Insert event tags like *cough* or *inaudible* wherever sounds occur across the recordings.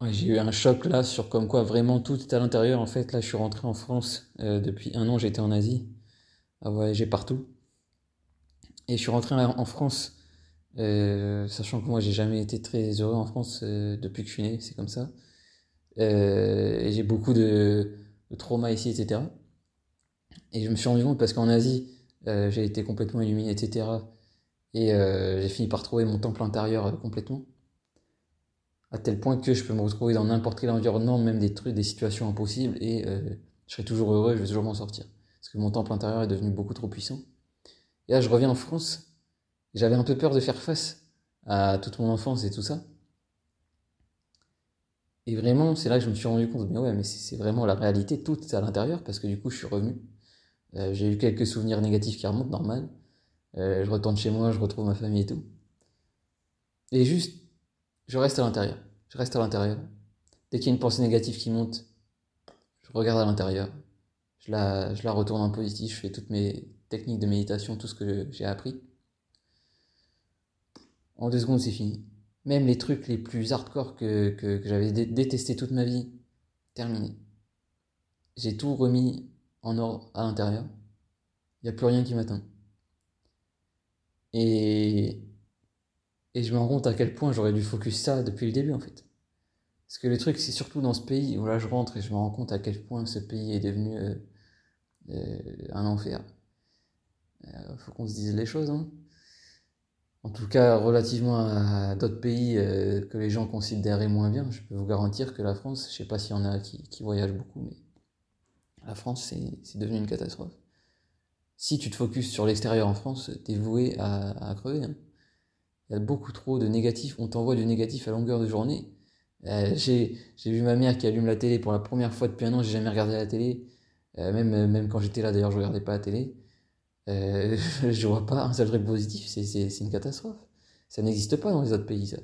Ouais, j'ai eu un choc là sur comme quoi vraiment tout est à l'intérieur. En fait, là, je suis rentré en France euh, depuis un an, j'étais en Asie, à voyager partout. Et je suis rentré en France, euh, sachant que moi, j'ai jamais été très heureux en France euh, depuis que je suis né, c'est comme ça. Euh, et j'ai beaucoup de, de trauma ici, etc. Et je me suis rendu compte parce qu'en Asie, euh, j'ai été complètement illuminé, etc. Et euh, j'ai fini par trouver mon temple intérieur complètement. À tel point que je peux me retrouver dans n'importe quel environnement, même des trucs, des situations impossibles, et euh, je serai toujours heureux, je vais toujours m'en sortir. Parce que mon temple intérieur est devenu beaucoup trop puissant. Et là, je reviens en France. J'avais un peu peur de faire face à toute mon enfance et tout ça. Et vraiment, c'est là que je me suis rendu compte, mais ouais, mais c'est vraiment la réalité, tout est à l'intérieur, parce que du coup, je suis revenu. Euh, j'ai eu quelques souvenirs négatifs qui remontent, normal. Euh, je retourne chez moi, je retrouve ma famille et tout. Et juste, je reste à l'intérieur. Je reste à l'intérieur. Dès qu'il y a une pensée négative qui monte, je regarde à l'intérieur. Je la, retourne en positif, je fais toutes mes techniques de méditation, tout ce que j'ai appris. En deux secondes, c'est fini. Même les trucs les plus hardcore que, j'avais dé détesté toute ma vie, terminé. J'ai tout remis en ordre à l'intérieur. Il n'y a plus rien qui m'atteint. Et, et je me rends compte à quel point j'aurais dû focus ça depuis le début en fait. Parce que le truc, c'est surtout dans ce pays où là je rentre et je me rends compte à quel point ce pays est devenu euh, euh, un enfer. Euh, faut qu'on se dise les choses. Hein. En tout cas, relativement à d'autres pays euh, que les gens considéraient moins bien, je peux vous garantir que la France, je sais pas s'il y en a qui, voyagent beaucoup, mais la France, c'est devenu une catastrophe. Si tu te focuses sur l'extérieur en France, t'es voué à, à crever. Hein. Il y a beaucoup trop de négatifs. On t'envoie du négatif à longueur de journée. Euh, j'ai vu ma mère qui allume la télé pour la première fois depuis un an. J'ai jamais regardé la télé. Euh, même, même quand j'étais là, d'ailleurs, je regardais pas la télé. Euh, *laughs* je vois pas un seul truc positif. C'est une catastrophe. Ça n'existe pas dans les autres pays, ça.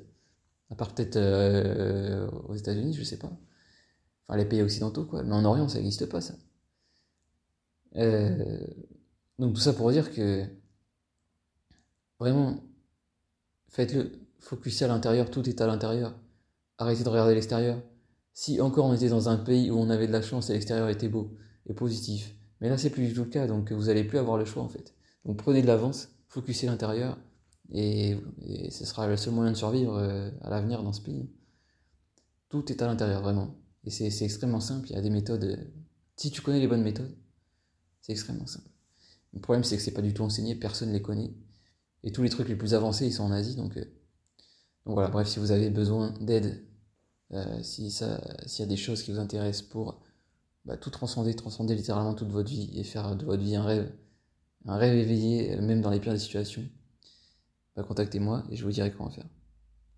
À part peut-être euh, aux États-Unis, je sais pas. Enfin, les pays occidentaux, quoi. Mais en Orient, ça n'existe pas, ça. Euh, donc tout ça pour dire que vraiment, faites-le, focussez à l'intérieur, tout est à l'intérieur. Arrêtez de regarder l'extérieur. Si encore on était dans un pays où on avait de la chance et l'extérieur était beau et positif, mais là c'est plus du tout le cas, donc vous allez plus avoir le choix en fait. Donc prenez de l'avance, focussez l'intérieur et, et, ce sera le seul moyen de survivre euh, à l'avenir dans ce pays. Tout est à l'intérieur vraiment. Et c'est extrêmement simple, il y a des méthodes. Si tu connais les bonnes méthodes, c'est extrêmement simple. Le problème, c'est que c'est pas du tout enseigné, personne ne les connaît. Et tous les trucs les plus avancés, ils sont en Asie. Donc, euh... donc voilà, bref, si vous avez besoin d'aide, euh, si s'il y a des choses qui vous intéressent pour bah, tout transcender, transcender littéralement toute votre vie et faire de votre vie un rêve, un rêve éveillé, même dans les pires des situations, bah, contactez-moi et je vous dirai comment faire.